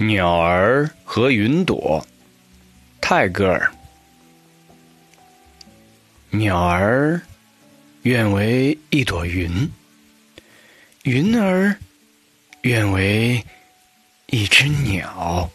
鸟儿和云朵。泰戈尔。鸟儿愿为一朵云。云儿愿为一只鸟。